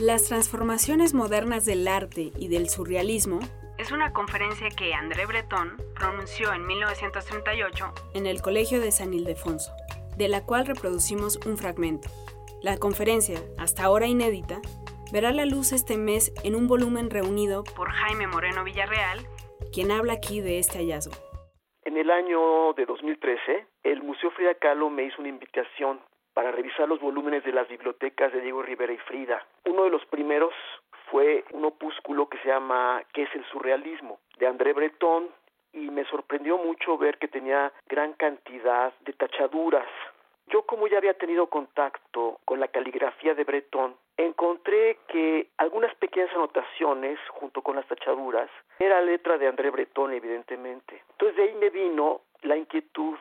Las transformaciones modernas del arte y del surrealismo es una conferencia que André Breton pronunció en 1938 en el Colegio de San Ildefonso, de la cual reproducimos un fragmento. La conferencia, hasta ahora inédita, verá la luz este mes en un volumen reunido por Jaime Moreno Villarreal, quien habla aquí de este hallazgo. En el año de 2013, el Museo Frida Kahlo me hizo una invitación para revisar los volúmenes de las bibliotecas de Diego Rivera y Frida. Uno de los primeros fue un opúsculo que se llama ¿Qué es el surrealismo? de André Breton y me sorprendió mucho ver que tenía gran cantidad de tachaduras. Yo como ya había tenido contacto con la caligrafía de Breton, encontré que algunas pequeñas anotaciones junto con las tachaduras era letra de André Breton evidentemente. Entonces de ahí me vino la inquietud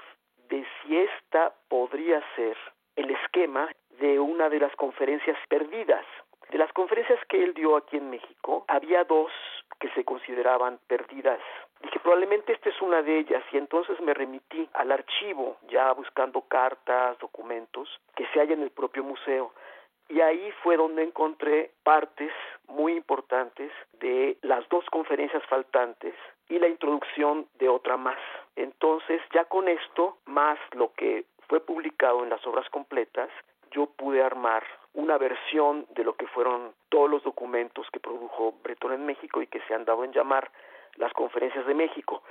de si esta podría ser el esquema de una de las conferencias perdidas. De las conferencias que él dio aquí en México, había dos que se consideraban perdidas. Dije, probablemente esta es una de ellas y entonces me remití al archivo, ya buscando cartas, documentos que se hay en el propio museo. Y ahí fue donde encontré partes muy importantes de las dos conferencias faltantes y la introducción de otra más. Entonces, ya con esto, más lo que fue publicado en las obras completas, yo pude armar una versión de lo que fueron todos los documentos que produjo Bretón en México y que se han dado en llamar las conferencias de México.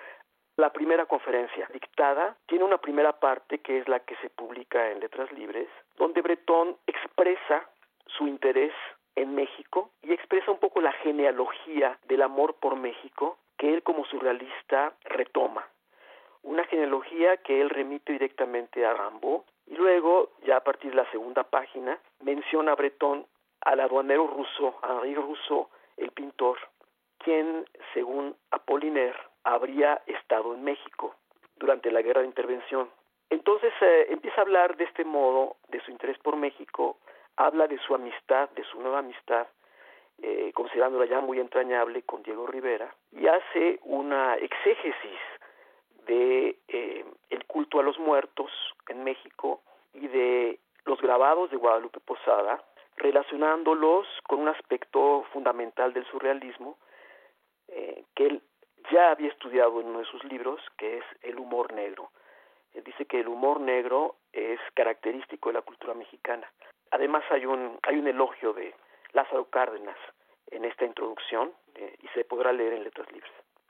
La primera conferencia dictada tiene una primera parte que es la que se publica en Letras Libres, donde Bretón expresa su interés en México y expresa un poco la genealogía del amor por México que él como surrealista retoma una genealogía que él remite directamente a Rambo y luego, ya a partir de la segunda página, menciona a Breton al aduanero ruso, Henri Rousseau, el pintor, quien, según Apollinaire, habría estado en México durante la guerra de intervención. Entonces eh, empieza a hablar de este modo, de su interés por México, habla de su amistad, de su nueva amistad, eh, considerándola ya muy entrañable con Diego Rivera, y hace una exégesis de eh, el culto a los muertos en México y de los grabados de Guadalupe Posada, relacionándolos con un aspecto fundamental del surrealismo eh, que él ya había estudiado en uno de sus libros, que es el humor negro. Él dice que el humor negro es característico de la cultura mexicana. Además hay un, hay un elogio de Lázaro Cárdenas en esta introducción eh, y se podrá leer en letras libres.